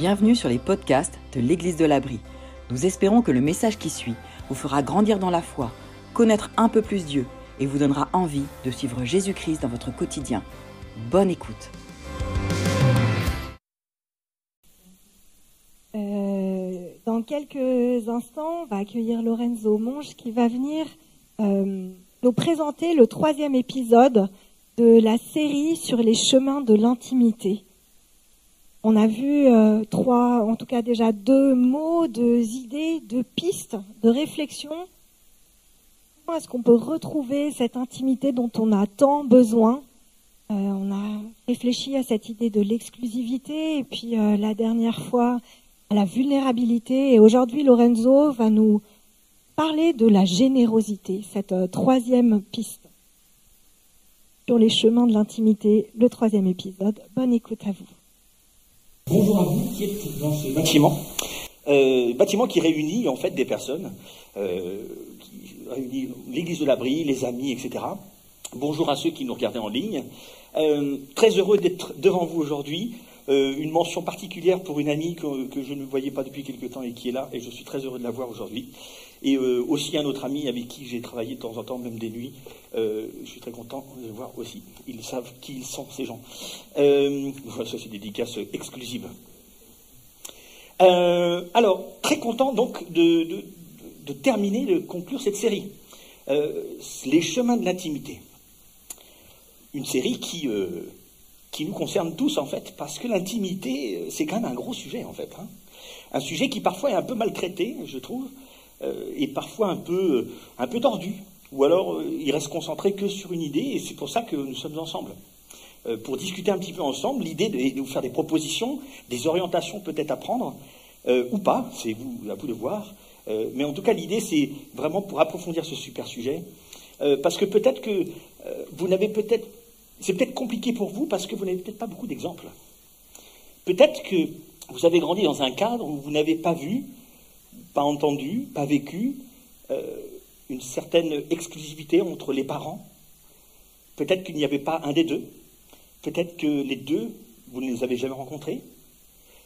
Bienvenue sur les podcasts de l'Église de l'Abri. Nous espérons que le message qui suit vous fera grandir dans la foi, connaître un peu plus Dieu et vous donnera envie de suivre Jésus-Christ dans votre quotidien. Bonne écoute. Euh, dans quelques instants, on va accueillir Lorenzo Monge qui va venir euh, nous présenter le troisième épisode de la série sur les chemins de l'intimité. On a vu euh, trois, en tout cas déjà deux mots, deux idées, deux pistes de réflexion. Comment est-ce qu'on peut retrouver cette intimité dont on a tant besoin euh, On a réfléchi à cette idée de l'exclusivité et puis euh, la dernière fois à la vulnérabilité. Et aujourd'hui, Lorenzo va nous parler de la générosité, cette troisième piste sur les chemins de l'intimité, le troisième épisode. Bonne écoute à vous. Bonjour à vous qui êtes dans ce bâtiment. Euh, bâtiment qui réunit en fait des personnes, euh, l'église de l'abri, les amis, etc. Bonjour à ceux qui nous regardaient en ligne. Euh, très heureux d'être devant vous aujourd'hui. Une mention particulière pour une amie que, que, je ne voyais pas depuis quelque temps et qui est là, et je suis très heureux de la voir aujourd'hui. Et euh, aussi un autre ami avec qui j'ai travaillé de temps en temps, même des nuits. Euh, je suis très content de le voir aussi. Ils savent qui ils sont, ces gens. Euh, voilà, ça c'est dédicace exclusive. Alors, très content donc de, terminer, de conclure cette série. Les chemins de l'intimité. Une série qui, nous concerne tous en fait, parce que l'intimité, c'est quand même un gros sujet en fait. Hein. Un sujet qui parfois est un peu maltraité, je trouve est parfois un peu, un peu tordu, ou alors euh, il reste concentré que sur une idée, et c'est pour ça que nous sommes ensemble. Euh, pour discuter un petit peu ensemble, l'idée de, de, vous faire des propositions, des orientations peut-être à prendre, euh, ou pas, c'est vous, à vous de voir, euh, mais en tout cas l'idée c'est vraiment pour approfondir ce super sujet, parce que peut-être que vous n'avez peut-être, c'est peut-être compliqué pour vous parce que vous n'avez peut-être pas beaucoup d'exemples. Peut-être que vous avez grandi dans un cadre où vous n'avez pas vu pas entendu, pas vécu, euh, une certaine exclusivité entre les parents. Peut-être qu'il n'y avait pas un des deux. Peut-être que les deux, vous ne les avez jamais rencontrés.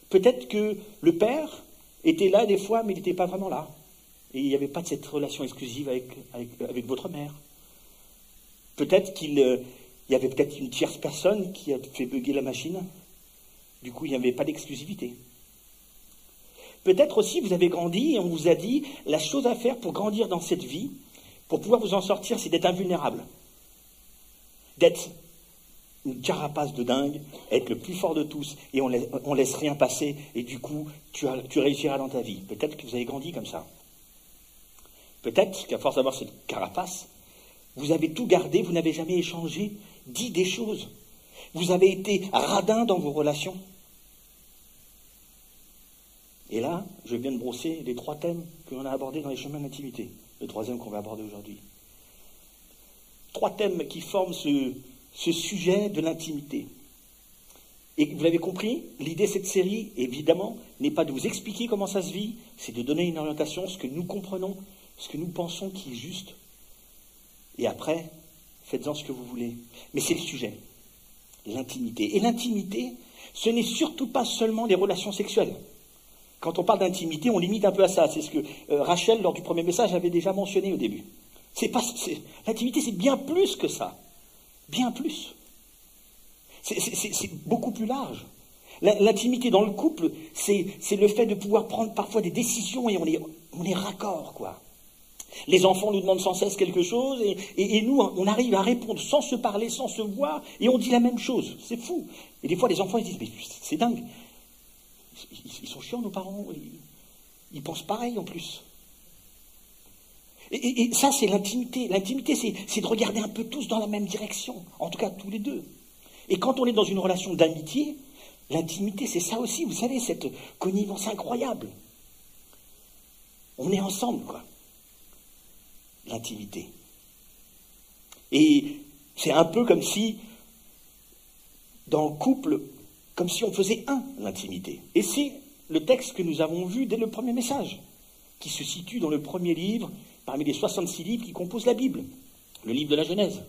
Peut-être que le père était là des fois, mais il n'était pas vraiment là. Et il n'y avait pas de cette relation exclusive avec, votre mère. Peut-être qu'il y avait peut-être une tierce personne qui a fait bugger la machine. Du coup, il n'y avait pas d'exclusivité. Peut-être aussi vous avez grandi et on vous a dit la chose à faire pour grandir dans cette vie, pour pouvoir vous en sortir, c'est d'être invulnérable. D'être une carapace de dingue, être le plus fort de tous et on laisse, on laisse rien passer et du coup tu, as, tu réussiras dans ta vie. Peut-être que vous avez grandi comme ça. Peut-être qu'à force d'avoir cette carapace, vous avez tout gardé, vous n'avez jamais échangé, dit des choses. Vous avez été radin dans vos relations. Et là, je viens de brosser les trois thèmes que l'on a abordés dans les chemins d'intimité. Le troisième qu'on va aborder aujourd'hui. Trois thèmes qui forment ce, ce sujet de l'intimité. Et vous l'avez compris, l'idée de cette série, évidemment, n'est pas de vous expliquer comment ça se vit, c'est de donner une orientation, ce que nous comprenons, ce que nous pensons qui est juste. Et après, faites-en ce que vous voulez. Mais c'est le sujet, l'intimité. Et l'intimité, ce n'est surtout pas seulement les relations sexuelles. Quand on parle d'intimité, on limite un peu à ça. C'est ce que euh, Rachel, lors du premier message, avait déjà mentionné au début. C'est pas, l'intimité, c'est bien plus que ça. Bien plus. C'est, beaucoup plus large. L'intimité dans le couple, c'est le fait de pouvoir prendre parfois des décisions et on est, on est raccord, quoi. Les enfants nous demandent sans cesse quelque chose et, et, et, nous, on arrive à répondre sans se parler, sans se voir, et on dit la même chose. C'est fou. Et des fois, les enfants ils disent, mais c'est dingue. Ils sont chiants, nos parents. Ils, pensent pareil en plus. Et ça, c'est l'intimité. L'intimité, c'est de regarder un peu tous dans la même direction. En tout cas, tous les deux. Et quand on est dans une relation d'amitié, l'intimité, c'est ça aussi. Vous savez, cette connivence incroyable. On est ensemble, quoi. L'intimité. Et c'est un peu comme si, dans le couple, comme si on faisait un, l'intimité. Et c'est le texte que nous avons vu dès le premier message, qui se situe dans le premier livre, parmi les 66 livres qui composent la Bible, le livre de la Genèse.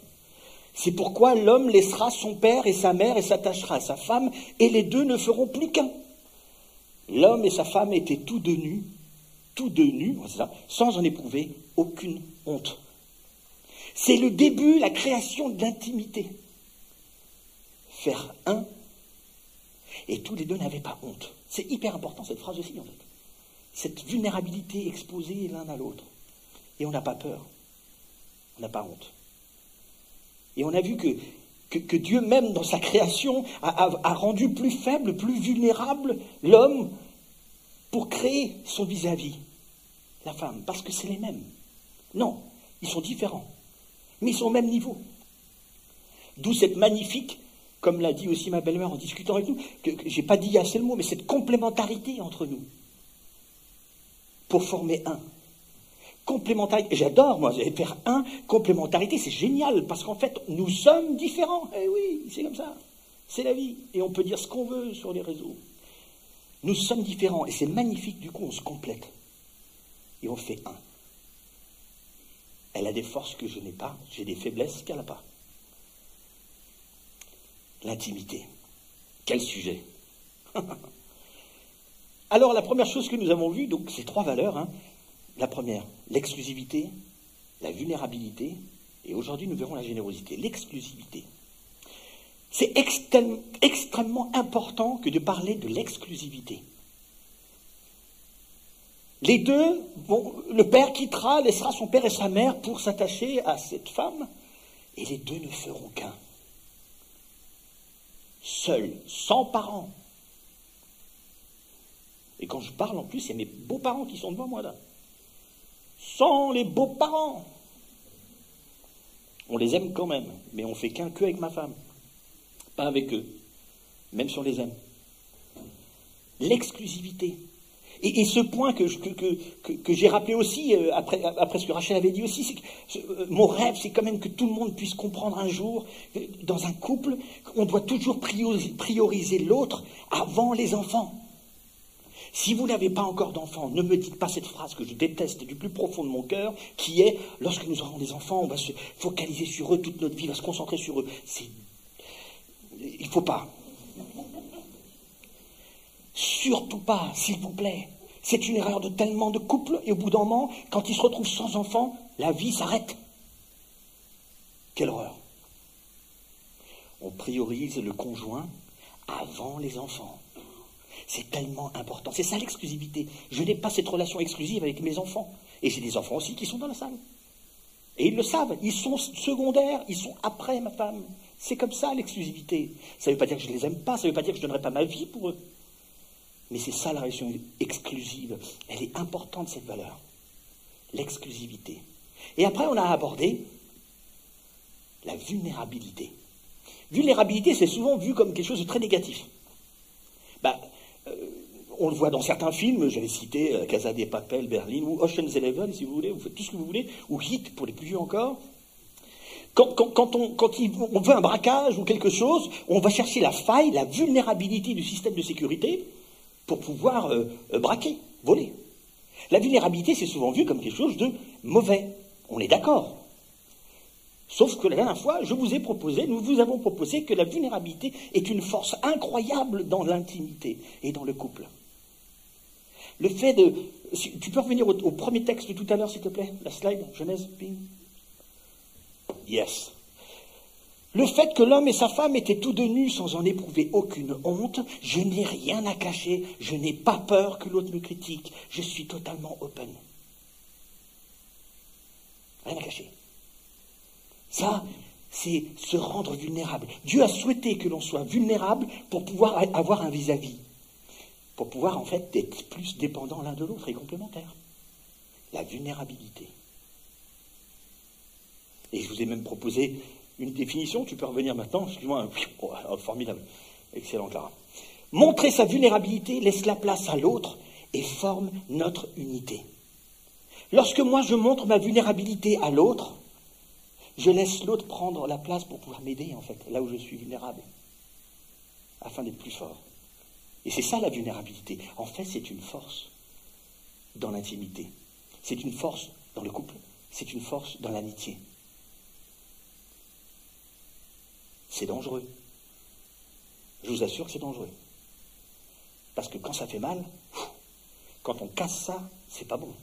C'est pourquoi l'homme laissera son père et sa mère et s'attachera à sa femme, et les deux ne feront plus qu'un. L'homme et sa femme étaient tous deux nus, tous deux nus, sans en éprouver aucune honte. C'est le début, la création de l'intimité. Faire un, et tous les deux n'avaient pas honte. C'est hyper important cette phrase aussi, en fait. Cette vulnérabilité exposée l'un à l'autre. Et on n'a pas peur. On n'a pas honte. Et on a vu que, Dieu même dans sa création a, rendu plus faible, plus vulnérable l'homme pour créer son vis-à-vis, la femme, parce que c'est les mêmes. Non, ils sont différents, mais ils sont au même niveau. D'où cette magnifique, comme l'a dit aussi ma belle-mère en discutant avec nous, que, que j'ai pas dit assez le mot, mais cette complémentarité entre nous pour former un. Complémentarité, j'adore moi, faire un, complémentarité, c'est génial, parce qu'en fait, nous sommes différents. Eh oui, c'est comme ça. C'est la vie. Et on peut dire ce qu'on veut sur les réseaux. Nous sommes différents, et c'est magnifique, du coup, on se complète. Et on fait un. Elle a des forces que je n'ai pas, j'ai des faiblesses qu'elle n'a pas. L'intimité. Quel sujet Alors la première chose que nous avons vue, donc ces trois valeurs, hein, la première, l'exclusivité, la vulnérabilité, et aujourd'hui nous verrons la générosité. L'exclusivité. C'est extrêmement important que de parler de l'exclusivité. Les deux, le père quittera, laissera son père et sa mère pour s'attacher à cette femme, et les deux ne feront qu'un. Seuls, sans parents. Et quand je parle en plus, a mes beaux-parents qui sont devant moi là sans les beaux-parents. On les aime quand même, mais on fait qu'un que avec ma femme, pas avec eux, même si on les aime. L'exclusivité. Et, ce point que, j'ai rappelé aussi, euh, après, ce que Rachel avait dit aussi, c'est que euh, mon rêve, c'est quand même que tout le monde puisse comprendre un jour, dans un couple, qu'on doit toujours prioriser l'autre avant les enfants. Si vous n'avez pas encore d'enfants, ne me dites pas cette phrase que je déteste du plus profond de mon cœur, qui est lorsque nous aurons des enfants, on va se focaliser sur eux toute notre vie, on va se concentrer sur eux. Il ne faut pas. Surtout pas, s'il vous plaît. C'est une erreur de tellement de couples, et au bout d'un moment, quand ils se retrouvent sans enfants, la vie s'arrête. Quelle horreur. On priorise le conjoint avant les enfants. C'est tellement important. C'est ça l'exclusivité. Je n'ai pas cette relation exclusive avec mes enfants. Et j'ai des enfants aussi qui sont dans la salle. Et ils le savent. Ils sont secondaires. Ils sont après ma femme. C'est comme ça l'exclusivité. Ça ne veut pas dire que je ne les aime pas. Ça ne veut pas dire que je ne donnerai pas ma vie pour eux. Mais c'est ça la relation exclusive. Elle est importante, cette valeur. L'exclusivité. Et après, on a abordé la vulnérabilité. Vulnérabilité, c'est souvent vu comme quelque chose de très négatif. Bah, euh, on le voit dans certains films, j'avais cité euh, Casa des Papel, Berlin, ou Ocean's Eleven, si vous voulez, vous faites tout ce que vous voulez, ou Hit pour les plus vieux encore. Quand, on, veut un braquage ou quelque chose, on va chercher la faille, la vulnérabilité du système de sécurité pour pouvoir euh, braquer, voler. La vulnérabilité, c'est souvent vu comme quelque chose de mauvais. On est d'accord. Sauf que la dernière fois, je vous ai proposé, nous vous avons proposé que la vulnérabilité est une force incroyable dans l'intimité et dans le couple. Le fait de... Tu peux revenir au, premier texte de tout à l'heure, s'il te plaît? La slide, Genèse, ping. Yes. Le fait que l'homme et sa femme étaient tous deux nus sans en éprouver aucune honte, je n'ai rien à cacher, je n'ai pas peur que l'autre me critique, je suis totalement open. Rien à cacher. Ça, c'est se rendre vulnérable. Dieu a souhaité que l'on soit vulnérable pour pouvoir avoir un vis-à-vis, pour pouvoir en fait être plus dépendant l'un de l'autre et complémentaire. La vulnérabilité. Et je vous ai même proposé une définition, tu peux revenir maintenant, excuse-moi, oh, oh, formidable, excellent Clara. Montrer sa vulnérabilité laisse la place à l'autre et forme notre unité. Lorsque moi je montre ma vulnérabilité à l'autre, je laisse l'autre prendre la place pour pouvoir m'aider, en fait, là où je suis vulnérable, afin d'être plus fort. Et c'est ça la vulnérabilité. En fait, c'est une force dans l'intimité. C'est une force dans le couple. C'est une force dans l'amitié. C'est dangereux. Je vous assure que c'est dangereux. Parce que quand ça fait mal, quand on casse ça, c'est pas bon.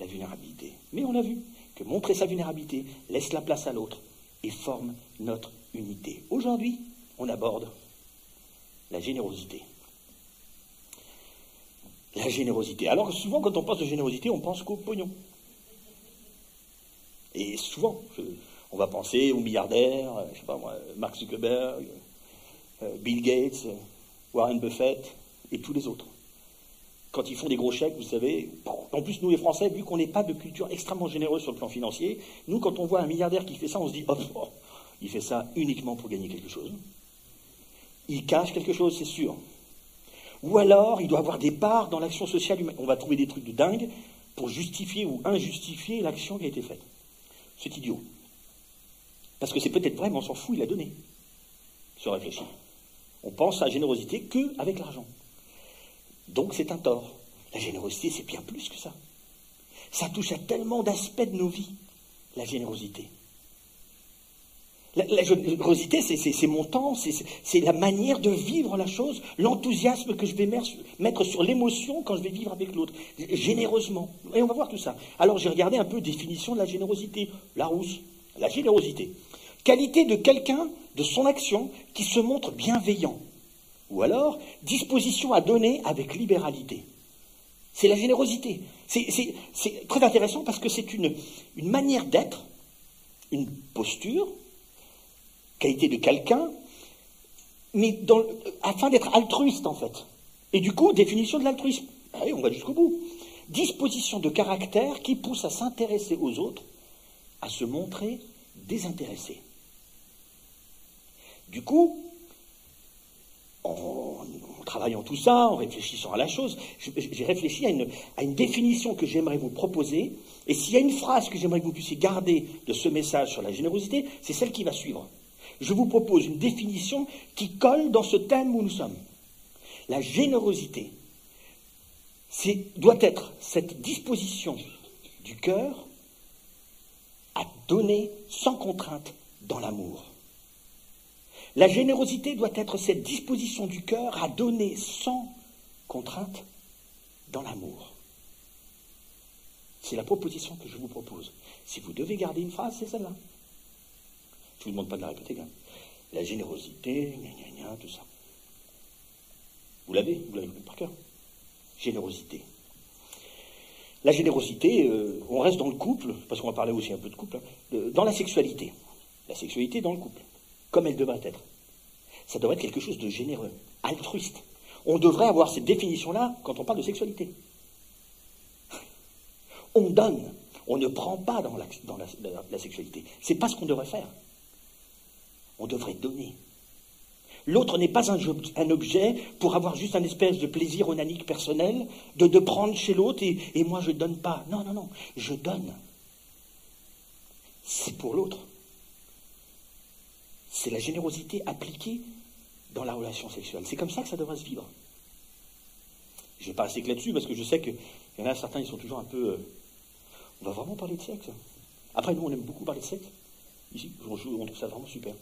La vulnérabilité. Mais on a vu que montrer sa vulnérabilité laisse la place à l'autre et forme notre unité. Aujourd'hui, on aborde la générosité. La générosité. Alors souvent, quand on pense de générosité, on pense qu'au pognon. Et souvent, on va penser aux milliardaires, euh, je sais pas moi, Mark Zuckerberg, euh, Bill Gates, Warren Buffett et tous les autres. Quand ils font des gros chèques, vous savez, en plus nous les Français, vu qu'on n'est pas de culture extrêmement généreuse sur le plan financier, nous quand on voit un milliardaire qui fait ça, on se dit, oh, oh il fait ça uniquement pour gagner quelque chose. Il cache quelque chose, c'est sûr. Ou alors, il doit avoir des parts dans l'action sociale humaine. On va trouver des trucs de dingue pour justifier ou injustifier l'action qui a été faite. C'est idiot. Parce que c'est peut-être vrai, mais on s'en fout, il a donné. Se réfléchit. On pense à la générosité qu'avec l'argent. Donc c'est un tort. La générosité, c'est bien plus que ça. Ça touche à tellement d'aspects de nos vies, la générosité. La, générosité, c'est mon temps, c'est la manière de vivre la chose, l'enthousiasme que je vais mettre sur l'émotion quand je vais vivre avec l'autre, généreusement. Et on va voir tout ça. Alors j'ai regardé un peu définition de la générosité. Larousse, la générosité. Qualité de quelqu'un, de son action, qui se montre bienveillant. Ou alors, disposition à donner avec libéralité. C'est la générosité. C'est très intéressant parce que c'est une, manière d'être, une posture, qualité de quelqu'un, mais afin d'être altruiste en fait. Et du coup, définition de l'altruisme. Allez, on va jusqu'au bout. Disposition de caractère qui pousse à s'intéresser aux autres, à se montrer désintéressé. Du coup, en, travaillant tout ça, en réfléchissant à la chose, j'ai réfléchi à une, à une définition que j'aimerais vous proposer. Et s'il y a une phrase que j'aimerais que vous puissiez garder de ce message sur la générosité, c'est celle qui va suivre je vous propose une définition qui colle dans ce thème où nous sommes. La générosité doit être cette disposition du cœur donner sans contrainte dans l'amour. La générosité doit être cette disposition du cœur à donner sans contrainte dans l'amour. C'est la proposition que je vous propose. Si vous devez garder une phrase, c'est celle-là. Je ne vous demande pas de la répéter. La générosité, gna, gna, gna, tout ça. Vous l'avez, vous l'avez par cœur. Générosité. La générosité, euh, on reste dans le couple, parce qu'on va parler aussi un peu de couple, hein, dans la sexualité. La sexualité dans le couple, comme elle devrait être. Ça devrait être quelque chose de généreux, altruiste. On devrait avoir cette définition-là quand on parle de sexualité. On donne, on ne prend pas dans la, dans la, la sexualité. C'est pas ce qu'on devrait faire on devrait donner. L'autre n'est pas un, objet pour avoir juste un espèce de plaisir onanique personnel, de, prendre chez l'autre et, moi je ne donne pas. Non, non, non, je donne. C'est pour l'autre. C'est la générosité appliquée dans la relation sexuelle. C'est comme ça que ça devrait se vivre. Je ne vais pas rester là-dessus parce que je sais qu'il y en a certains, ils sont toujours un peu. Euh, on va vraiment parler de sexe? Après, nous, on aime beaucoup parler de sexe. Ici, on trouve ça vraiment super.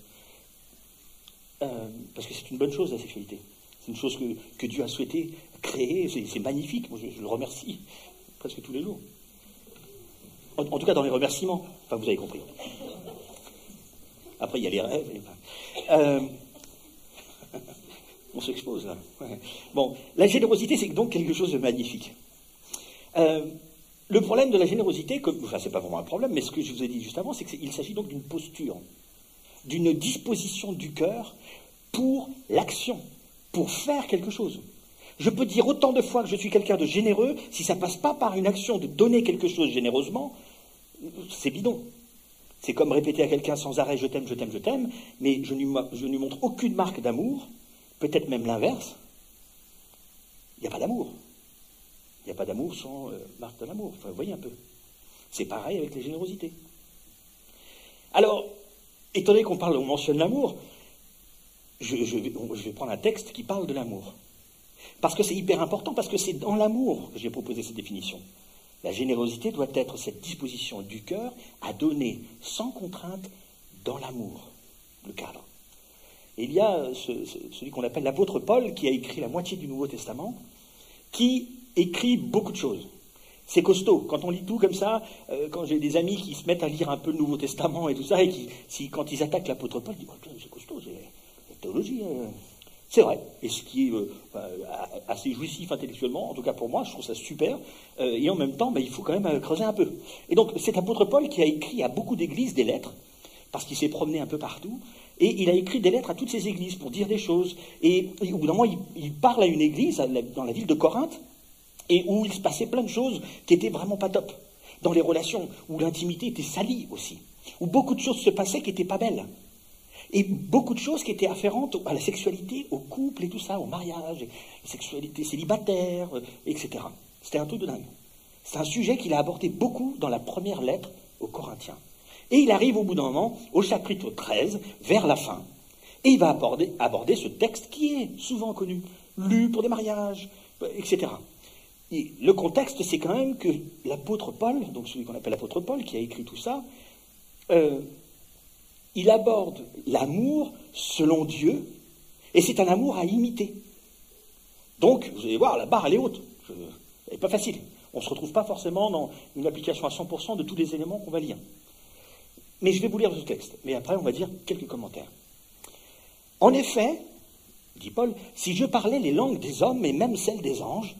Euh, parce que c'est une bonne chose, la sexualité. C'est une chose que, Dieu a souhaité créer. C'est magnifique. Moi, je, le remercie presque tous les jours. En, tout cas, dans les remerciements. Enfin, vous avez compris. Après, il y a les rêves. Euh, on s'expose là. Bon, la générosité, c'est donc quelque chose de magnifique. Euh, le problème de la générosité, enfin, c'est pas vraiment un problème, mais ce que je vous ai dit juste avant, c'est qu'il s'agit donc d'une posture d'une disposition du cœur pour l'action, pour faire quelque chose. Je peux dire autant de fois que je suis quelqu'un de généreux, si ça ne passe pas par une action de donner quelque chose généreusement, c'est bidon. C'est comme répéter à quelqu'un sans arrêt je t'aime, je t'aime, je t'aime, mais je ne lui montre aucune marque d'amour, peut-être même l'inverse. Il n'y a pas d'amour. Il n'y a pas d'amour sans euh, marque de l'amour. Enfin, vous voyez un peu. C'est pareil avec les générosités. Alors, étant donné qu'on parle, on mentionne l'amour, je, vais, prendre un texte qui parle de l'amour. Parce que c'est hyper important, parce que c'est dans l'amour que j'ai proposé cette définition. La générosité doit être cette disposition du cœur à donner sans contrainte dans l'amour, le cadre. Il y a celui qu'on appelle l'apôtre Paul, qui a écrit la moitié du Nouveau Testament, qui écrit beaucoup de choses. C'est costaud. Quand on lit tout comme ça, euh, quand j'ai des amis qui se mettent à lire un peu le Nouveau Testament et tout ça, et qui, quand ils attaquent l'apôtre Paul, ils disent oh, c'est costaud, c'est la théologie. Hein. C'est vrai. Et ce qui est euh, assez jouissif intellectuellement, en tout cas pour moi, je trouve ça super. Euh, et en même temps, ben, il faut quand même creuser un peu. Et donc, c'est l'apôtre Paul qui a écrit à beaucoup d'églises des lettres, parce qu'il s'est promené un peu partout. Et il a écrit des lettres à toutes ces églises pour dire des choses. Et, au bout d'un moment, il, parle à une église dans la ville de Corinthe, et où il se passait plein de choses qui étaient vraiment pas top. Dans les relations, où l'intimité était salie aussi. Où beaucoup de choses se passaient qui n'étaient pas belles. Et beaucoup de choses qui étaient afférentes à la sexualité, au couple et tout ça, au mariage, sexualité célibataire, euh, etc. C'était un truc de dingue. C'est un sujet qu'il a abordé beaucoup dans la première lettre aux Corinthiens. Et il arrive au bout d'un moment, au chapitre 13, vers la fin, et il va aborder, aborder ce texte qui est souvent connu, lu pour des mariages, etc. Le contexte, c'est quand même que l'apôtre Paul, donc celui qu'on appelle l'apôtre Paul, qui a écrit tout ça, euh, il aborde l'amour selon Dieu, et c'est un amour à imiter. Donc, vous allez voir, la barre, elle est haute. Elle n'est pas facile. On ne se retrouve pas forcément dans une application à 100% de tous les éléments qu'on va lire. Mais je vais vous lire ce texte. Mais après, on va dire quelques commentaires. En effet, dit Paul, si je parlais les langues des hommes et même celles des anges,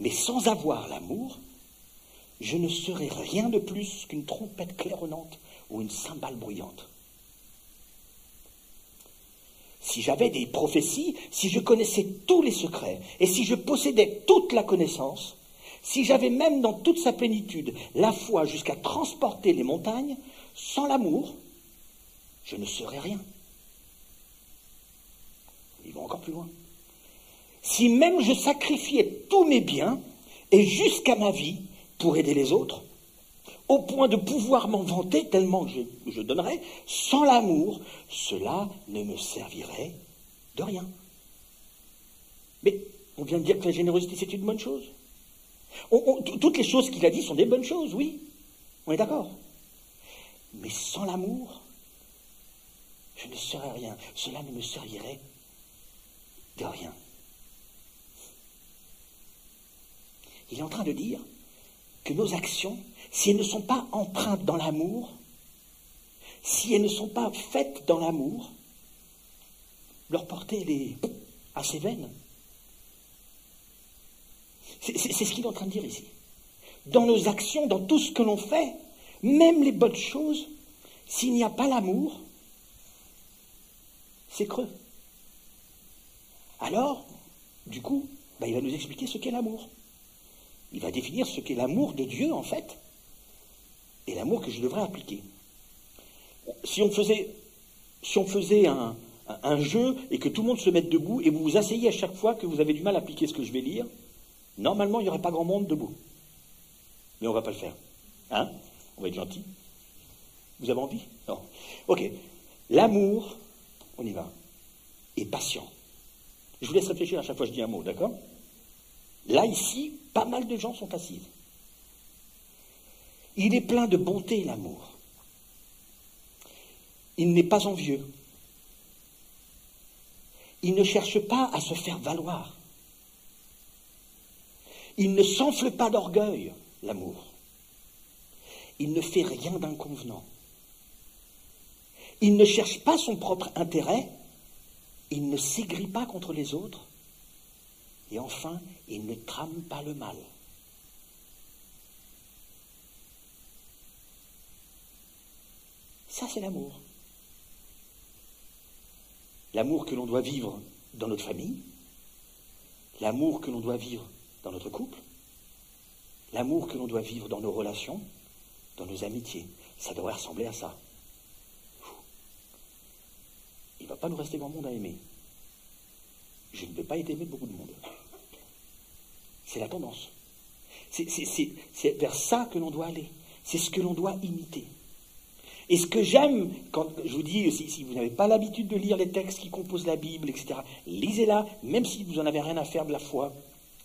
mais sans avoir l'amour, je ne serais rien de plus qu'une trompette claironnante ou une cymbale bruyante. Si j'avais des prophéties, si je connaissais tous les secrets, et si je possédais toute la connaissance, si j'avais même dans toute sa plénitude la foi jusqu'à transporter les montagnes, sans l'amour, je ne serais rien. Il va encore plus loin. Si même je sacrifiais tous mes biens et jusqu'à ma vie pour aider les autres, au point de pouvoir m'en vanter tellement que je, je donnerais, sans l'amour, cela ne me servirait de rien. Mais on vient de dire que la générosité, c'est une bonne chose. toutes les choses qu'il a dit sont des bonnes choses, oui. On est d'accord. Mais sans l'amour, je ne serais rien. Cela ne me servirait de rien. Il est en train de dire que nos actions, si elles ne sont pas empreintes dans l'amour, si elles ne sont pas faites dans l'amour, leur portée est assez vaine. C'est ce qu'il est en train de dire ici. Dans nos actions, dans tout ce que l'on fait, même les bonnes choses, s'il n'y a pas l'amour, c'est creux. Alors, du coup, ben, il va nous expliquer ce qu'est l'amour. Il va définir ce qu'est l'amour de Dieu, en fait, et l'amour que je devrais appliquer. Si on faisait, un, jeu et que tout le monde se mette debout et vous vous asseyez à chaque fois que vous avez du mal à appliquer ce que je vais lire, normalement, il n'y aurait pas grand monde debout. Mais on ne va pas le faire. Hein? On va être gentil. Vous avez envie? Non. Ok. L'amour, on y va, est patient. Je vous laisse réfléchir à chaque fois que je dis un mot, d'accord? Là, ici, pas mal de gens sont passifs. Il est plein de bonté, l'amour. Il n'est pas envieux. Il ne cherche pas à se faire valoir. Il ne s'enfle pas d'orgueil, l'amour. Il ne fait rien d'inconvenant. Il ne cherche pas son propre intérêt. Il ne s'aigrit pas contre les autres. Et enfin, il ne trame pas le mal. Ça, c'est l'amour. L'amour que l'on doit vivre dans notre famille, l'amour que l'on doit vivre dans notre couple, l'amour que l'on doit vivre dans nos relations, dans nos amitiés. Ça devrait ressembler à ça. Il ne va pas nous rester grand monde à aimer. Je ne vais pas être aimé de beaucoup de monde. C'est la tendance. C'est vers ça que l'on doit aller. C'est ce que l'on doit imiter. Et ce que j'aime, quand je vous dis, si, vous n'avez pas l'habitude de lire les textes qui composent la Bible, etc., lisez-la, même si vous n'en avez rien à faire de la foi,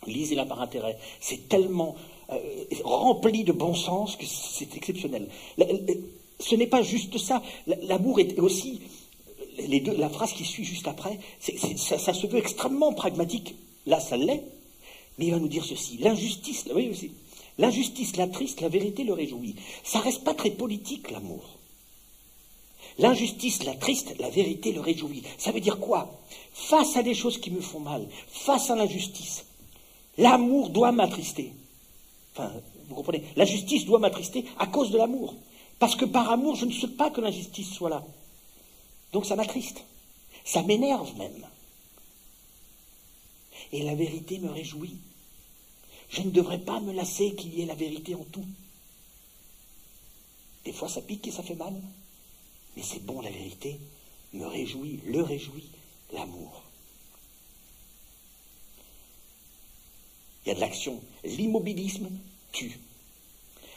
lisez-la par intérêt. C'est tellement euh, rempli de bon sens que c'est exceptionnel. Ce n'est pas juste ça. L'amour est aussi les deux, la phrase qui suit juste après, ça, ça, se veut extrêmement pragmatique. Là, ça l'est. Mais il va nous dire ceci. L'injustice, oui, aussi. L'injustice la vérité le réjouit. Ça reste pas très politique, l'amour. L'injustice l'attriste, la vérité le réjouit. Ça veut dire quoi Face à des choses qui me font mal, face à l'injustice, l'amour doit m'attrister. Enfin, vous comprenez La justice doit m'attrister à cause de l'amour. Parce que par amour, je ne souhaite pas que l'injustice soit là. Donc ça m'attriste. Ça m'énerve même. Et la vérité me réjouit. Je ne devrais pas me lasser qu'il y ait la vérité en tout. Des fois ça pique et ça fait mal. Mais c'est bon la vérité, me réjouit, le réjouit, l'amour. Il y a de l'action. L'immobilisme tue.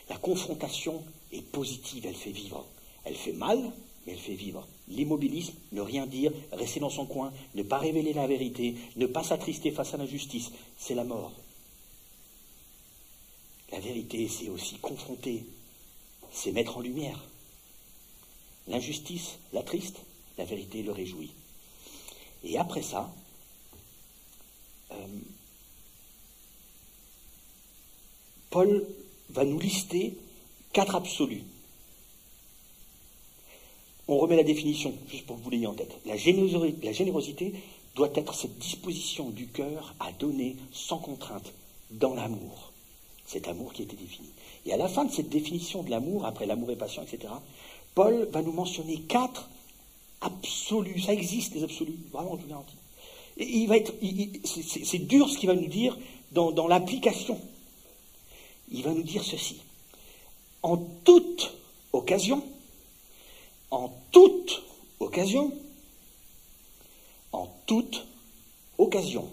La confrontation est positive, elle fait vivre. Elle fait mal, mais elle fait vivre. L'immobilisme, ne rien dire, rester dans son coin, ne pas révéler la vérité, ne pas s'attrister face à l'injustice, c'est la mort. La vérité, c'est aussi confronter, c'est mettre en lumière. L'injustice l'attriste, la vérité le réjouit. Et après ça, euh, Paul va nous lister quatre absolus. On remet la définition, juste pour que vous l'ayez en tête. La générosité, doit être cette disposition du cœur à donner sans contrainte, dans l'amour. Cet amour qui a été défini. Et à la fin de cette définition de l'amour, après l'amour et passion, etc., Paul va nous mentionner quatre absolus. Ça existe, les absolus, vraiment, je vous garantis. Il va être, c'est dur ce qu'il va nous dire dans l'application il va nous dire ceci. En toute occasion, en toute occasion, en toute occasion,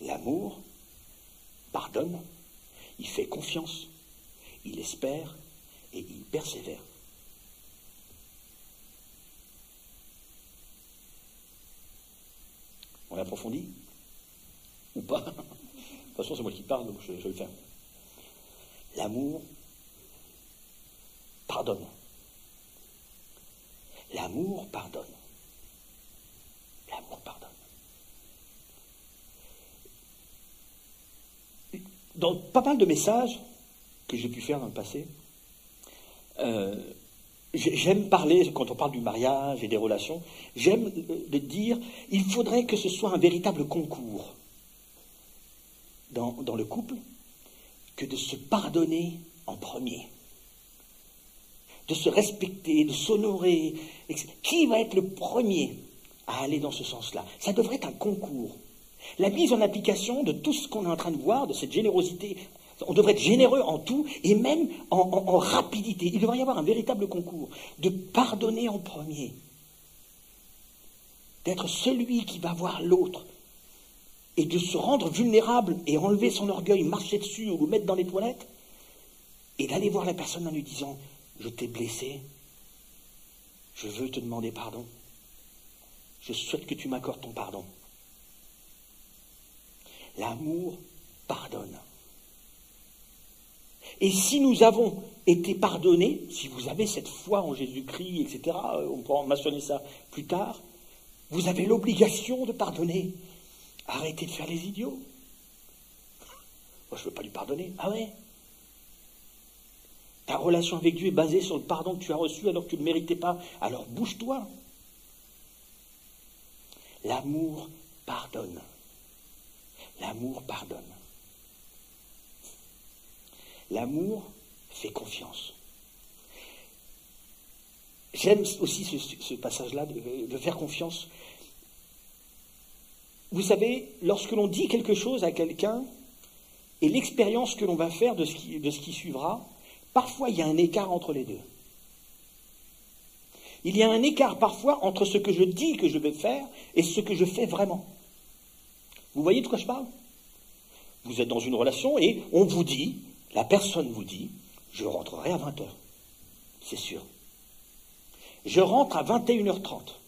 l'amour pardonne, il fait confiance, il espère et il persévère. On approfondit Ou pas? Toute façon, c'est moi qui parle, donc je, vais le faire. L'amour pardonne. L'amour pardonne. L'amour pardonne. Dans pas mal de messages que j'ai pu faire dans le passé, euh, j'aime parler, quand on parle du mariage et des relations, j'aime euh, dire, il faudrait que ce soit un véritable concours dans, le couple que de se pardonner en premier, de se respecter, de s'honorer. Qui va être le premier à aller dans ce sens-là? Ça devrait être un concours. La mise en application de tout ce qu'on est en train de voir, de cette générosité, on devrait être généreux en tout et même en rapidité. Il devrait y avoir un véritable concours de pardonner en premier, d'être celui qui va voir l'autre et de se rendre vulnérable et enlever son orgueil, marcher dessus ou le mettre dans les toilettes, et d'aller voir la personne en lui disant Je t'ai blessé, je veux te demander pardon, je souhaite que tu m'accordes ton pardon. L'amour pardonne. Et si nous avons été pardonnés, si vous avez cette foi en Jésus-Christ, etc., on pourra mentionner ça plus tard, vous avez l'obligation de pardonner. Arrêtez de faire les idiots. Moi, je ne veux pas lui pardonner. Ah ouais? Ta relation avec Dieu est basée sur le pardon que tu as reçu alors que tu ne le méritais pas. Alors bouge-toi. L'amour pardonne. L'amour pardonne. L'amour fait confiance. J'aime aussi ce, passage-là de, faire confiance vous savez, lorsque l'on dit quelque chose à quelqu'un et l'expérience que l'on va faire de ce, qui, suivra, parfois il y a un écart entre les deux. Il y a un écart parfois entre ce que je dis que je vais faire et ce que je fais vraiment. Vous voyez de quoi je parle? Vous êtes dans une relation et on vous dit, la personne vous dit, je rentrerai à 20h. C'est sûr. Je rentre à 21h30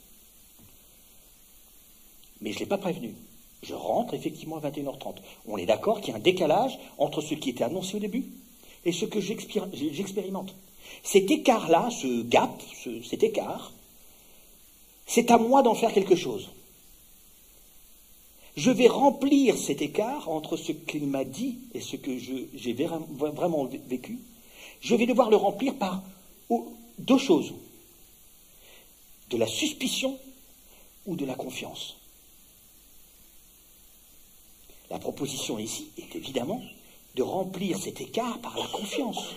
mais je ne l'ai pas prévenu. Je rentre effectivement à 21h30. On est d'accord qu'il y a un décalage entre ce qui était annoncé au début et ce que j'expérimente. Cet écart-là, ce gap, cet écart, c'est à moi d'en faire quelque chose. Je vais remplir cet écart entre ce qu'il m'a dit et ce que j'ai vraiment vécu. Je vais devoir le remplir par deux choses. De la suspicion ou de la confiance. La proposition ici est évidemment de remplir cet écart par la confiance.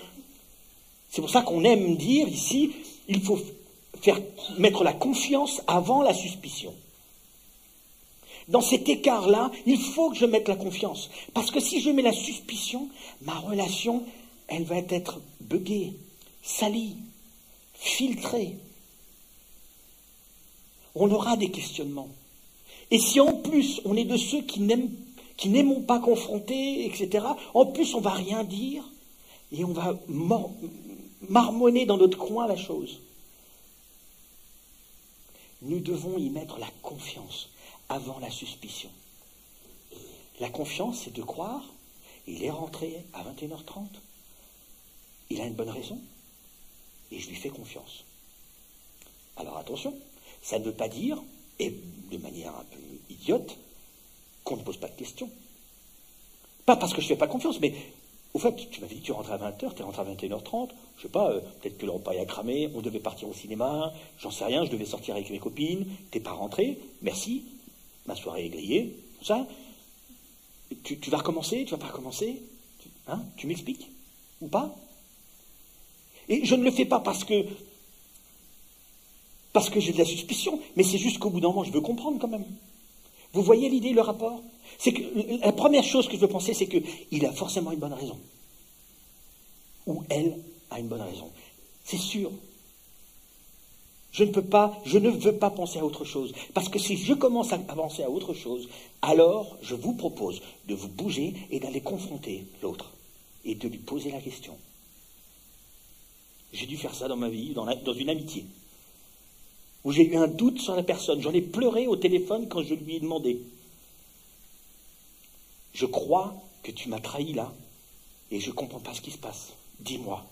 C'est pour ça qu'on aime dire ici, il faut faire mettre la confiance avant la suspicion. Dans cet écart-là, il faut que je mette la confiance. Parce que si je mets la suspicion, ma relation, elle va être buggée, salie, filtrée. On aura des questionnements. Et si en plus on est de ceux qui n'aiment qui n'aimons pas confronter, etc., en plus on va rien dire et on va marmonner dans notre coin la chose. Nous devons y mettre la confiance avant la suspicion. La confiance, c'est de croire, il est rentré à 21h30, il a une bonne raison, et je lui fais confiance. Alors attention, ça ne veut pas dire, et de manière un peu idiote, qu'on ne pose pas de questions. Pas parce que je ne fais pas confiance, mais au fait, tu m'avais dit que tu rentrais à 20h, tu es rentré à 21h30, je sais pas, euh, peut-être que le repas a cramé, on devait partir au cinéma, j'en sais rien, je devais sortir avec mes copines, t'es pas rentré, merci, ma soirée est grillée, ça. Tu, vas recommencer, tu vas pas recommencer? Hein? Tu m'expliques? Ou pas? Et je ne le fais pas parce que parce que j'ai de la suspicion, mais c'est juste qu'au bout d'un moment, je veux comprendre quand même. Vous voyez l'idée, le rapport? C'est que la première chose que je veux penser, c'est qu'il a forcément une bonne raison. Ou elle a une bonne raison. C'est sûr. Je ne peux pas, je ne veux pas penser à autre chose. Parce que si je commence à avancer à autre chose, alors je vous propose de vous bouger et d'aller confronter l'autre et de lui poser la question. J'ai dû faire ça dans ma vie, dans, dans une amitié, où j'ai eu un doute sur la personne. J'en ai pleuré au téléphone quand je lui ai demandé. Je crois que tu m'as trahi là, et je ne comprends pas ce qui se passe. Dis-moi.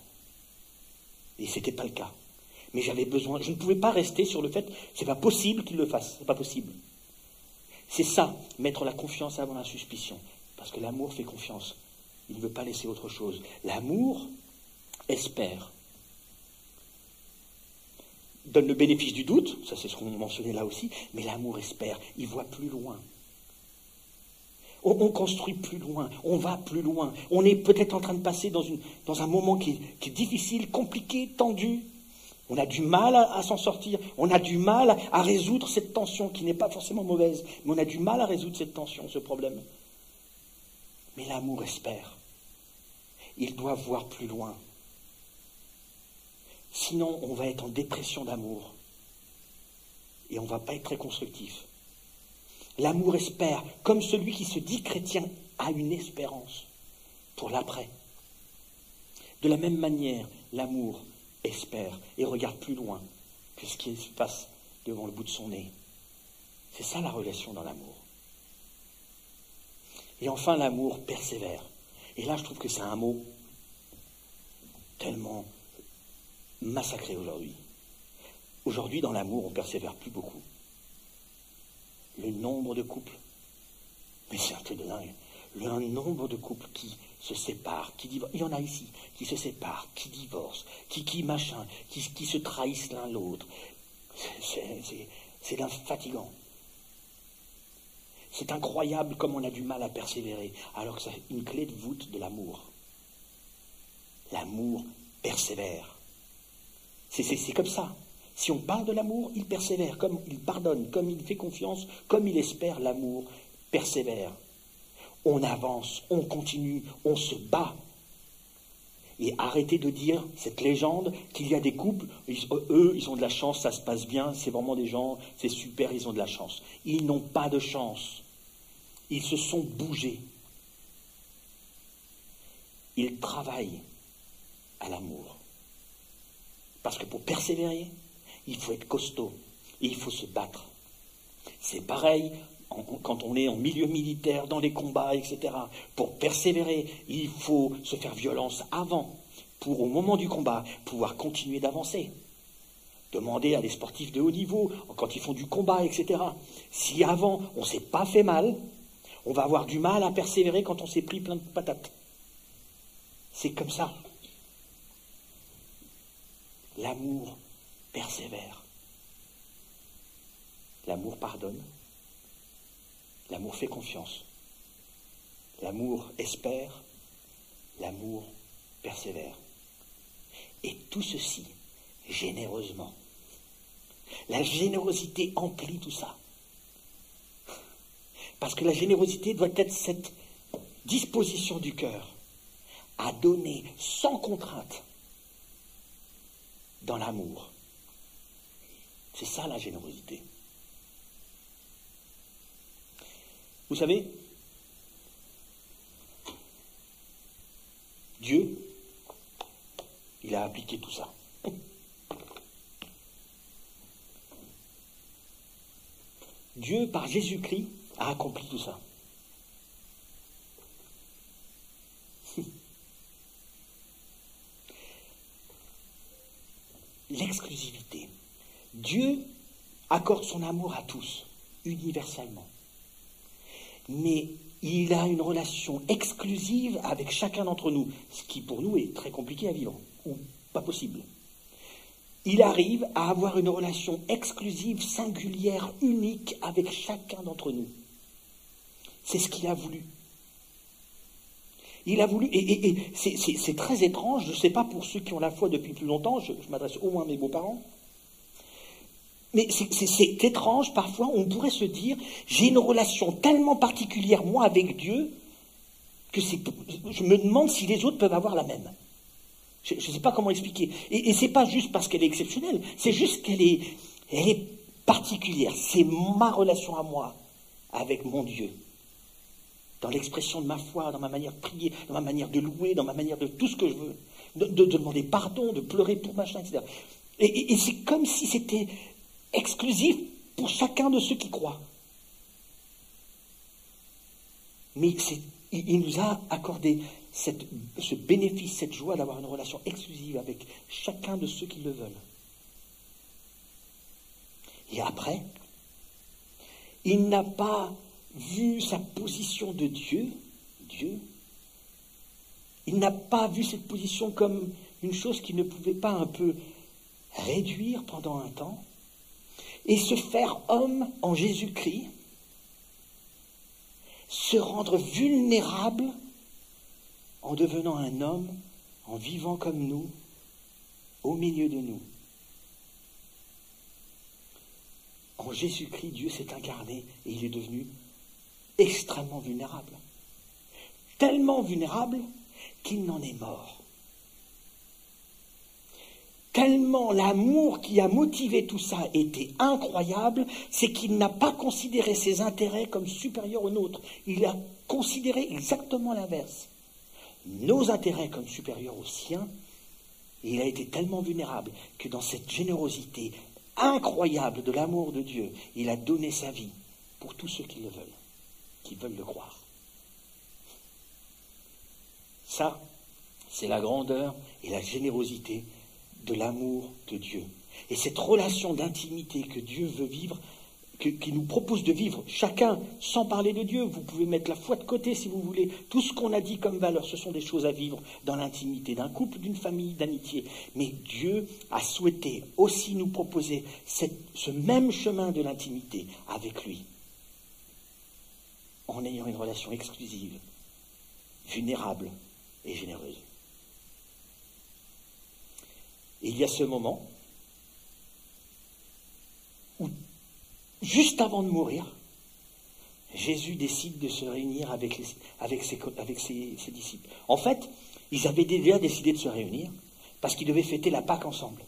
Et ce n'était pas le cas mais j'avais besoin. Je ne pouvais pas rester sur le fait, c'est pas possible qu'il le fasse, c'est pas possible. C'est ça, mettre la confiance avant la suspicion, parce que l'amour fait confiance. Il ne veut pas laisser autre chose. L'amour espère. Donne le bénéfice du doute, ça c'est ce qu'on mentionnait là aussi, mais l'amour espère, il voit plus loin. On, construit plus loin, on va plus loin. On est peut-être en train de passer dans un moment qui est difficile, compliqué, tendu, on a du mal à, s'en sortir, on a du mal à résoudre cette tension qui n'est pas forcément mauvaise, mais on a du mal à résoudre cette tension, ce problème. Mais l'amour espère. Il doit voir plus loin. Sinon, on va être en dépression d'amour. Et on ne va pas être très constructif. L'amour espère, comme celui qui se dit chrétien a une espérance pour l'après. De la même manière, l'amour espère et regarde plus loin que ce qui se passe devant le bout de son nez. C'est ça la relation dans l'amour. Et enfin, l'amour persévère. Et là, je trouve que c'est un mot tellement massacré aujourd'hui. Aujourd'hui, dans l'amour, on persévère plus beaucoup. Le nombre de couples, mais c'est un truc de dingue, le nombre de couples qui se séparent, qui Il y en a ici qui se séparent, qui divorcent, qui, qui machin, qui, qui se trahissent l'un l'autre. C'est fatigant. C'est incroyable comme on a du mal à persévérer, alors que c'est une clé de voûte de l'amour. L'amour persévère. C'est comme ça. Si on parle de l'amour, il persévère, comme il pardonne, comme il fait confiance, comme il espère, l'amour persévère on avance, on continue, on se bat. Et arrêtez de dire cette légende qu'il y a des couples, eux, ils ont de la chance, ça se passe bien, c'est vraiment des gens, c'est super, ils ont de la chance. Ils n'ont pas de chance. Ils se sont bougés. Ils travaillent à l'amour. Parce que pour persévérer, il faut être costaud, il faut se battre. C'est pareil quand on est en milieu militaire, dans les combats, etc. Pour persévérer, il faut se faire violence avant, pour au moment du combat pouvoir continuer d'avancer. Demandez à des sportifs de haut niveau, quand ils font du combat, etc. Si avant on ne s'est pas fait mal, on va avoir du mal à persévérer quand on s'est pris plein de patates. C'est comme ça. L'amour persévère. L'amour pardonne. L'amour fait confiance. L'amour espère. L'amour persévère. Et tout ceci généreusement. La générosité emplit tout ça. Parce que la générosité doit être cette disposition du cœur à donner sans contrainte dans l'amour. C'est ça la générosité. Vous savez, Dieu, il a appliqué tout ça. Dieu, par Jésus-Christ, a accompli tout ça. L'exclusivité. Dieu accorde son amour à tous, universellement. Mais il a une relation exclusive avec chacun d'entre nous, ce qui pour nous est très compliqué à vivre, ou pas possible il arrive à avoir une relation exclusive, singulière, unique avec chacun d'entre nous. C'est ce qu'il a voulu. Il a voulu, et, c'est très étrange, je ne sais pas pour ceux qui ont la foi depuis plus longtemps, je, m'adresse au moins à mes beaux-parents, mais c'est étrange, parfois on pourrait se dire, j'ai une relation tellement particulière, moi, avec Dieu, que je me demande si les autres peuvent avoir la même. Je ne sais pas comment expliquer. Et, ce n'est pas juste parce qu'elle est exceptionnelle, c'est juste qu'elle est, elle est particulière. C'est ma relation à moi avec mon Dieu. Dans l'expression de ma foi, dans ma manière de prier, dans ma manière de louer, dans ma manière de tout ce que je veux. De, demander pardon, de pleurer pour machin, etc. Et, c'est comme si c'était exclusif pour chacun de ceux qui croient. Mais il nous a accordé ce bénéfice, cette joie d'avoir une relation exclusive avec chacun de ceux qui le veulent. Et après, il n'a pas vu sa position de Dieu, Dieu, il n'a pas vu cette position comme une chose qui ne pouvait pas un peu réduire pendant un temps et se faire homme en Jésus-Christ, se rendre vulnérable en devenant un homme, en vivant comme nous, au milieu de nous. En Jésus-Christ, Dieu s'est incarné et il est devenu extrêmement vulnérable. Tellement vulnérable qu'il n'en est mort. Tellement l'amour qui a motivé tout ça était incroyable, c'est qu'il n'a pas considéré ses intérêts comme supérieurs aux nôtres. Il a considéré exactement l'inverse nos intérêts comme supérieurs aux siens, il a été tellement vulnérable que dans cette générosité incroyable de l'amour de Dieu, il a donné sa vie pour tous ceux qui le veulent, qui veulent le croire. Ça, c'est la grandeur et la générosité de l'amour de Dieu. Et cette relation d'intimité que Dieu veut vivre qui nous propose de vivre chacun sans parler de Dieu. Vous pouvez mettre la foi de côté si vous voulez. Tout ce qu'on a dit comme valeur, ce sont des choses à vivre dans l'intimité d'un couple, d'une famille, d'amitié. Mais Dieu a souhaité aussi nous proposer ce même chemin de l'intimité avec lui, en ayant une relation exclusive, vulnérable et généreuse. Il y a ce moment où juste avant de mourir, Jésus décide de se réunir avec, ses, disciples. En fait, ils avaient déjà décidé de se réunir parce qu'ils devaient fêter la Pâque ensemble.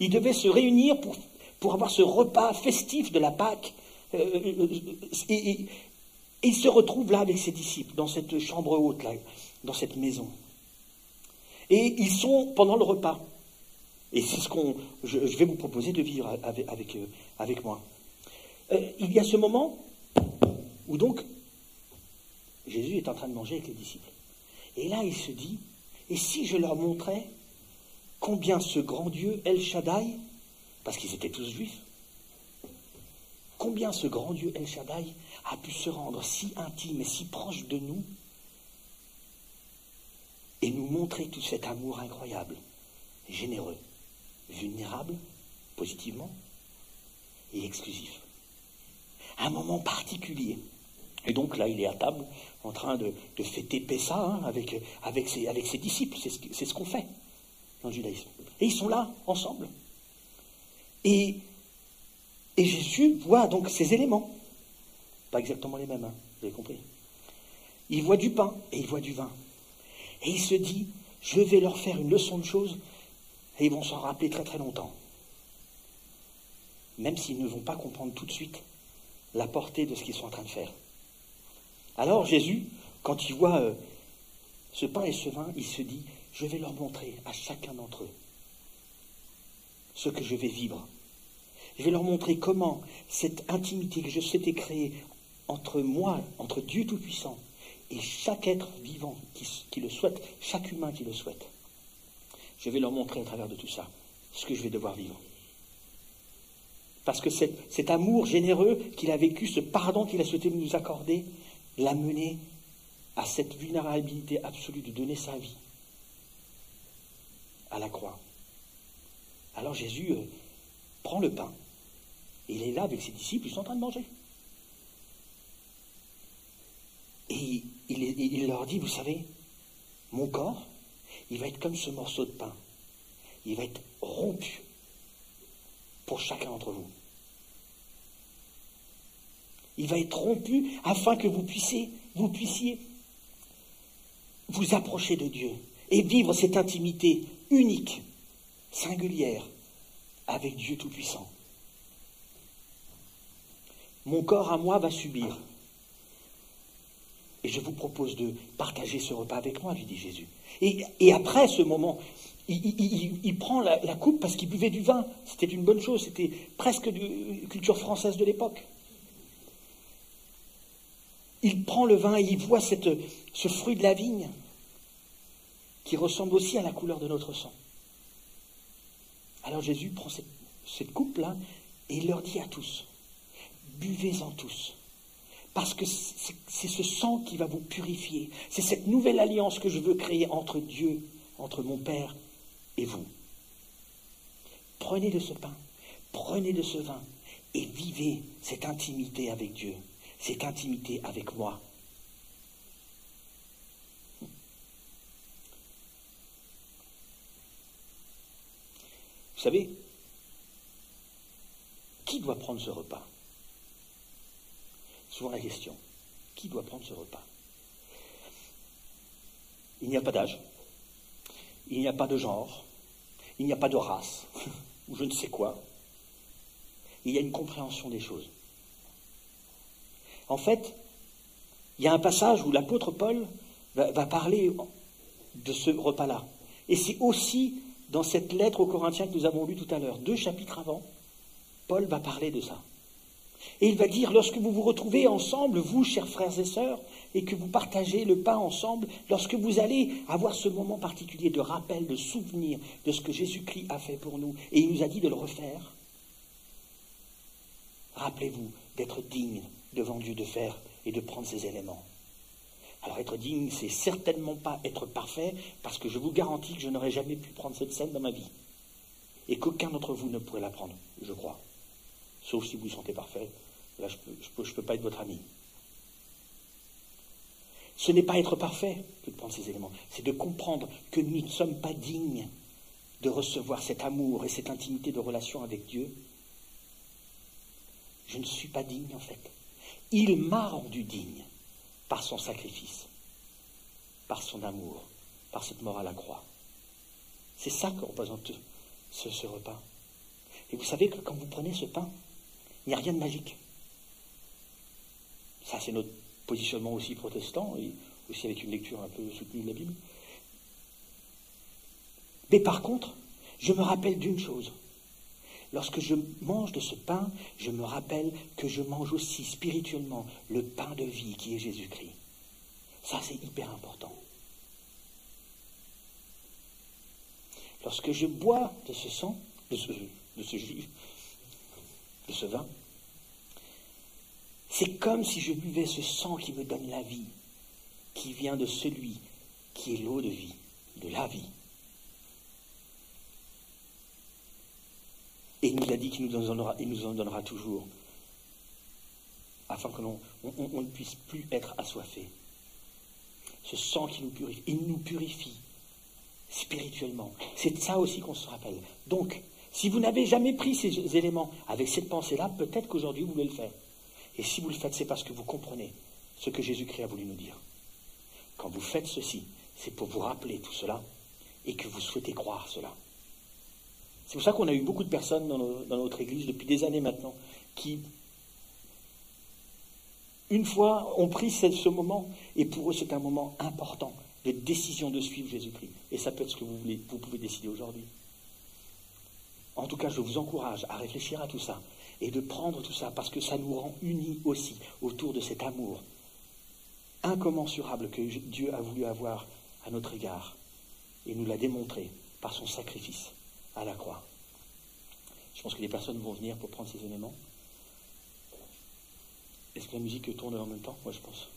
Ils devaient se réunir pour, avoir ce repas festif de la Pâque. Euh, euh, ils se retrouvent là avec ses disciples, dans cette chambre haute, là, dans cette maison. Et ils sont pendant le repas. Et c'est ce qu'on, je, vais vous proposer de vivre avec, euh, moi. Euh, il y a ce moment où donc Jésus est en train de manger avec les disciples. Et là, il se dit, et si je leur montrais combien ce grand Dieu, El Shaddai, parce qu'ils étaient tous juifs, combien ce grand Dieu El Shaddai a pu se rendre si intime et si proche de nous et nous montrer tout cet amour incroyable, généreux, vulnérable, positivement, et exclusif. Un moment particulier. Et donc là, il est à table en train de, fêter Pessa hein, avec, ses, disciples. C'est ce, qu'on fait dans le judaïsme. Et ils sont là, ensemble. Et, et Jésus voit donc ces éléments. Pas exactement les mêmes, hein, vous avez compris. Il voit du pain et il voit du vin. Et il se dit, je vais leur faire une leçon de choses et ils vont s'en rappeler très très longtemps. Même s'ils ne vont pas comprendre tout de suite la portée de ce qu'ils sont en train de faire. Alors Jésus, quand il voit euh, ce pain et ce vin, il se dit, je vais leur montrer à chacun d'entre eux ce que je vais vivre. Je vais leur montrer comment cette intimité que je souhaitais créer entre moi, entre Dieu Tout-Puissant, et chaque être vivant qui, le souhaite, chaque humain qui le souhaite, je vais leur montrer à travers de tout ça ce que je vais devoir vivre. Parce que cet, amour généreux qu'il a vécu, ce pardon qu'il a souhaité nous accorder, l'a mené à cette vulnérabilité absolue de donner sa vie à la croix. Alors Jésus euh, prend le pain, il est là avec ses disciples, ils sont en train de manger. Et il, leur dit, vous savez, mon corps, il va être comme ce morceau de pain. Il va être rompu pour chacun d'entre vous. Il va être rompu afin que vous puissiez, vous puissiez vous approcher de Dieu et vivre cette intimité unique, singulière, avec Dieu Tout-Puissant. Mon corps à moi va subir, et je vous propose de partager ce repas avec moi, lui dit Jésus. Et, après ce moment, il, prend la, coupe parce qu'il buvait du vin. C'était une bonne chose, c'était presque une culture française de l'époque. Il prend le vin et il voit ce fruit de la vigne qui ressemble aussi à la couleur de notre sang. Alors Jésus prend cette, cette coupe-là et il leur dit à tous, buvez-en tous. Parce que c'est ce sang qui va vous purifier. C'est cette nouvelle alliance que je veux créer entre Dieu, entre mon Père et vous. Prenez de ce pain, prenez de ce vin et vivez cette intimité avec Dieu, cette intimité avec moi. Vous savez, qui doit prendre ce repas? Souvent la question. Qui doit prendre ce repas? Il n'y a pas d'âge, il n'y a pas de genre, il n'y a pas de race, ou je ne sais quoi. Il y a une compréhension des choses. En fait, il y a un passage où l'apôtre Paul va, parler de ce repas-là. Et c'est aussi dans cette lettre aux Corinthiens que nous avons lue tout à l'heure, deux chapitres avant, Paul va parler de ça. Et il va dire, lorsque vous vous retrouvez ensemble, vous, chers frères et sœurs, et que vous partagez le pain ensemble, lorsque vous allez avoir ce moment particulier de rappel, de souvenir de ce que Jésus-Christ a fait pour nous, et il nous a dit de le refaire, rappelez-vous d'être digne devant Dieu de faire et de prendre ces éléments. Alors être digne, c'est certainement pas être parfait, parce que je vous garantis que je n'aurais jamais pu prendre cette scène dans ma vie. Et qu'aucun d'entre vous ne pourrait la prendre, je crois sauf si vous sentez parfait. Là, je ne peux, peux pas être votre ami. Ce n'est pas être parfait que de prendre ces éléments, c'est de comprendre que nous ne sommes pas dignes de recevoir cet amour et cette intimité de relation avec Dieu. Je ne suis pas digne en fait. Il m'a rendu digne par son sacrifice, par son amour, par cette mort à la croix. C'est ça que représente ce repas. Et vous savez que quand vous prenez ce pain, il n'y a rien de magique. Ça, c'est notre positionnement aussi protestant, et aussi avec une lecture un peu soutenue de la Bible. Mais par contre, je me rappelle d'une chose. Lorsque je mange de ce pain, je me rappelle que je mange aussi spirituellement le pain de vie qui est Jésus-Christ. Ça, c'est hyper important. lorsque je bois de ce sang, de ce, de ce jus, de ce vin, c'est comme si je buvais ce sang qui me donne la vie, qui vient de celui qui est l'eau de vie, de la vie. Et il nous a dit qu'il nous en donnera, toujours, afin que ne puisse plus être assoiffé. Ce sang qui nous purifie, il nous purifie spirituellement. C'est de ça aussi qu'on se rappelle. Donc, si vous n'avez jamais pris ces éléments avec cette pensée-là, peut-être qu'aujourd'hui vous voulez le faire. Et si vous le faites, c'est parce que vous comprenez ce que Jésus-Christ a voulu nous dire. Quand vous faites ceci, c'est pour vous rappeler tout cela et que vous souhaitez croire cela. C'est pour ça qu'on a eu beaucoup de personnes dans, notre Église depuis des années maintenant qui, une fois, ont pris ce, moment et pour eux c'est un moment important de décision de suivre Jésus-Christ. Et ça peut être ce que vous, voulez, vous pouvez décider aujourd'hui. En tout cas, je vous encourage à réfléchir à tout ça et de prendre tout ça parce que ça nous rend unis aussi autour de cet amour incommensurable que Dieu a voulu avoir à notre égard et nous l'a démontré par son sacrifice à la croix. Je pense que les personnes vont venir pour prendre ces éléments. Est-ce que la musique tourne en même temps? Moi, je pense.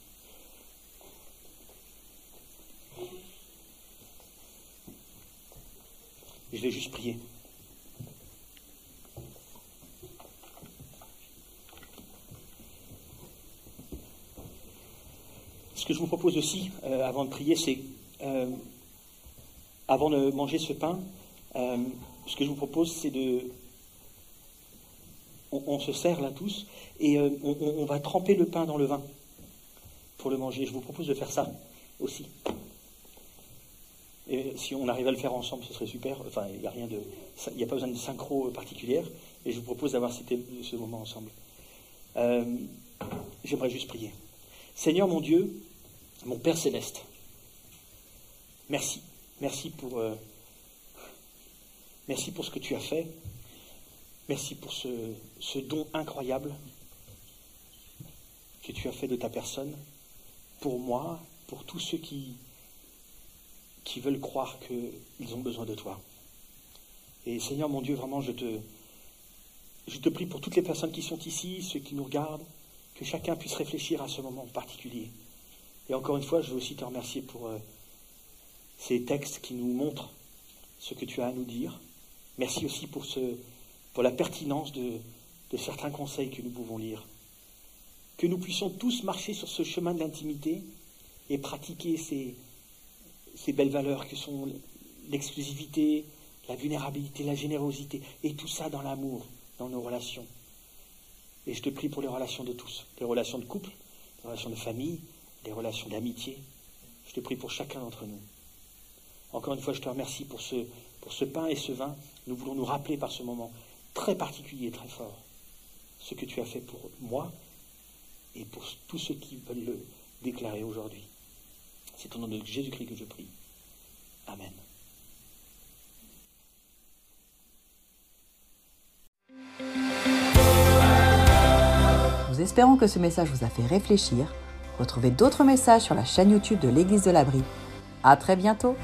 Je vais juste prier. Ce que je vous propose aussi, euh, avant de prier, c'est, euh, avant de manger ce pain, euh, ce que je vous propose, c'est de... On, se sert là tous, et on, va tremper le pain dans le vin pour le manger. Je vous propose de faire ça aussi. Et si on arrive à le faire ensemble, ce serait super. Enfin, il n'y a rien de, il n'y a pas besoin de synchro particulière. Et je vous propose d'avoir ce moment ensemble. J'aimerais juste prier. Seigneur mon Dieu, mon Père céleste, merci. Merci pour, euh, merci pour ce que tu as fait. Merci pour ce, don incroyable que tu as fait de ta personne, pour moi, pour tous ceux qui, qui veulent croire qu'ils ont besoin de toi. Et Seigneur mon Dieu, vraiment, je te, je te prie pour toutes les personnes qui sont ici, ceux qui nous regardent, que chacun puisse réfléchir à ce moment particulier. Et encore une fois, je veux aussi te remercier pour euh, ces textes qui nous montrent ce que tu as à nous dire. Merci aussi pour, la pertinence de, certains conseils que nous pouvons lire. Que nous puissions tous marcher sur ce chemin de l'intimité et pratiquer ces, ces belles valeurs que sont l'exclusivité, la vulnérabilité, la générosité, et tout ça dans l'amour, dans nos relations. Et je te prie pour les relations de tous, les relations de couple, les relations de famille, les relations d'amitié. Je te prie pour chacun d'entre nous. Encore une fois, je te remercie pour ce, pour ce pain et ce vin. Nous voulons nous rappeler par ce moment très particulier et très fort ce que tu as fait pour moi et pour tous ceux qui veulent le déclarer aujourd'hui. C'est au nom de Jésus-Christ que je prie. Amen. Nous espérons que ce message vous a fait réfléchir Retrouvez d'autres messages sur la chaîne YouTube de l'Église de l'Abri. À très bientôt!